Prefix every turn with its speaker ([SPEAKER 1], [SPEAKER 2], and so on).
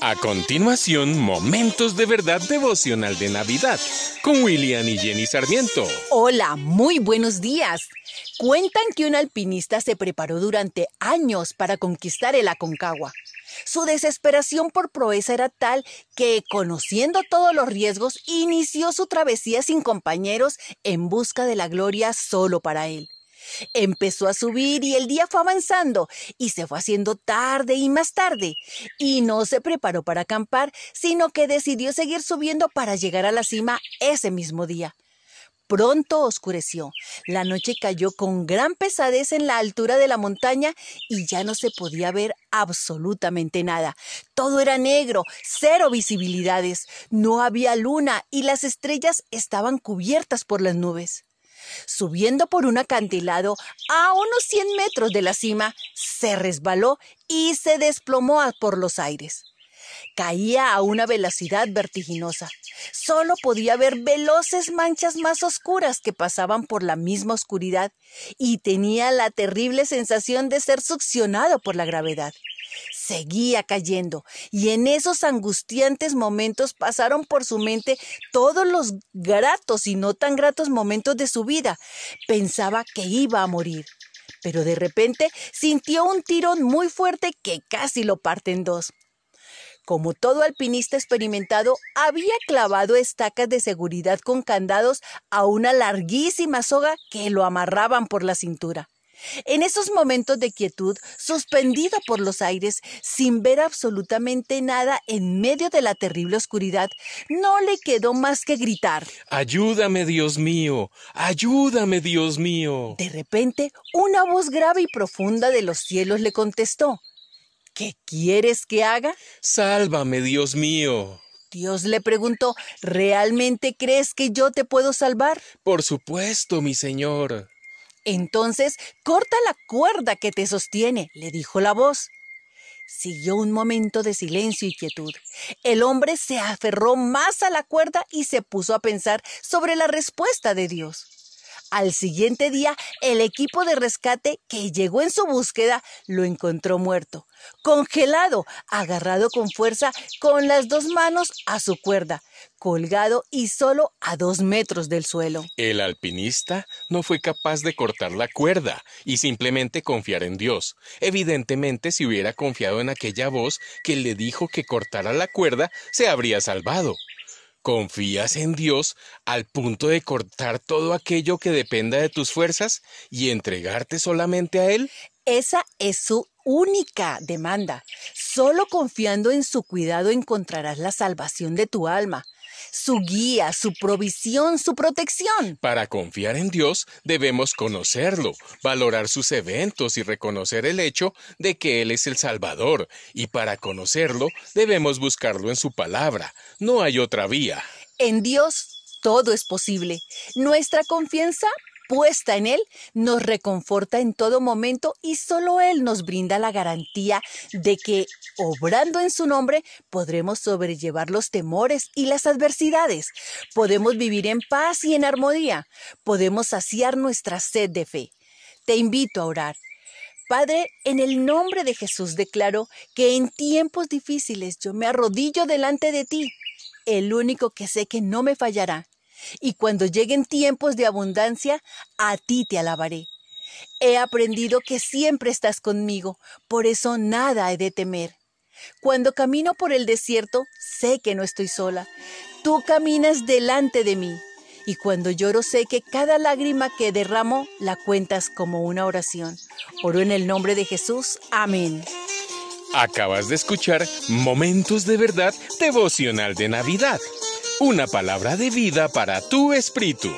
[SPEAKER 1] A continuación, Momentos de Verdad Devocional de Navidad con William y Jenny Sarmiento.
[SPEAKER 2] Hola, muy buenos días. Cuentan que un alpinista se preparó durante años para conquistar el Aconcagua. Su desesperación por proeza era tal que, conociendo todos los riesgos, inició su travesía sin compañeros en busca de la gloria solo para él. Empezó a subir y el día fue avanzando y se fue haciendo tarde y más tarde. Y no se preparó para acampar, sino que decidió seguir subiendo para llegar a la cima ese mismo día. Pronto oscureció. La noche cayó con gran pesadez en la altura de la montaña y ya no se podía ver absolutamente nada. Todo era negro, cero visibilidades. No había luna y las estrellas estaban cubiertas por las nubes. Subiendo por un acantilado a unos 100 metros de la cima, se resbaló y se desplomó por los aires. Caía a una velocidad vertiginosa. Solo podía ver veloces manchas más oscuras que pasaban por la misma oscuridad y tenía la terrible sensación de ser succionado por la gravedad seguía cayendo y en esos angustiantes momentos pasaron por su mente todos los gratos y no tan gratos momentos de su vida. Pensaba que iba a morir, pero de repente sintió un tirón muy fuerte que casi lo parte en dos. Como todo alpinista experimentado, había clavado estacas de seguridad con candados a una larguísima soga que lo amarraban por la cintura. En esos momentos de quietud, suspendido por los aires, sin ver absolutamente nada en medio de la terrible oscuridad, no le quedó más que gritar.
[SPEAKER 1] Ayúdame, Dios mío. Ayúdame, Dios mío.
[SPEAKER 2] De repente, una voz grave y profunda de los cielos le contestó. ¿Qué quieres que haga?
[SPEAKER 1] Sálvame, Dios mío.
[SPEAKER 2] Dios le preguntó, ¿realmente crees que yo te puedo salvar?
[SPEAKER 1] Por supuesto, mi Señor.
[SPEAKER 2] Entonces, corta la cuerda que te sostiene, le dijo la voz. Siguió un momento de silencio y quietud. El hombre se aferró más a la cuerda y se puso a pensar sobre la respuesta de Dios. Al siguiente día, el equipo de rescate que llegó en su búsqueda lo encontró muerto, congelado, agarrado con fuerza con las dos manos a su cuerda, colgado y solo a dos metros del suelo.
[SPEAKER 1] El alpinista no fue capaz de cortar la cuerda y simplemente confiar en Dios. Evidentemente, si hubiera confiado en aquella voz que le dijo que cortara la cuerda, se habría salvado. ¿Confías en Dios al punto de cortar todo aquello que dependa de tus fuerzas y entregarte solamente a Él?
[SPEAKER 2] Esa es su única demanda. Solo confiando en su cuidado encontrarás la salvación de tu alma su guía, su provisión, su protección.
[SPEAKER 1] Para confiar en Dios debemos conocerlo, valorar sus eventos y reconocer el hecho de que Él es el Salvador, y para conocerlo debemos buscarlo en su palabra. No hay otra vía.
[SPEAKER 2] En Dios todo es posible. Nuestra confianza puesta en Él nos reconforta en todo momento y solo Él nos brinda la garantía de que, obrando en su nombre, podremos sobrellevar los temores y las adversidades. Podemos vivir en paz y en armonía. Podemos saciar nuestra sed de fe. Te invito a orar. Padre, en el nombre de Jesús declaro que en tiempos difíciles yo me arrodillo delante de ti, el único que sé que no me fallará y cuando lleguen tiempos de abundancia, a ti te alabaré. He aprendido que siempre estás conmigo, por eso nada he de temer. Cuando camino por el desierto, sé que no estoy sola. Tú caminas delante de mí. Y cuando lloro sé que cada lágrima que derramo la cuentas como una oración. Oro en el nombre de Jesús. Amén.
[SPEAKER 1] Acabas de escuchar Momentos de Verdad devocional de Navidad una palabra de vida para tu espíritu.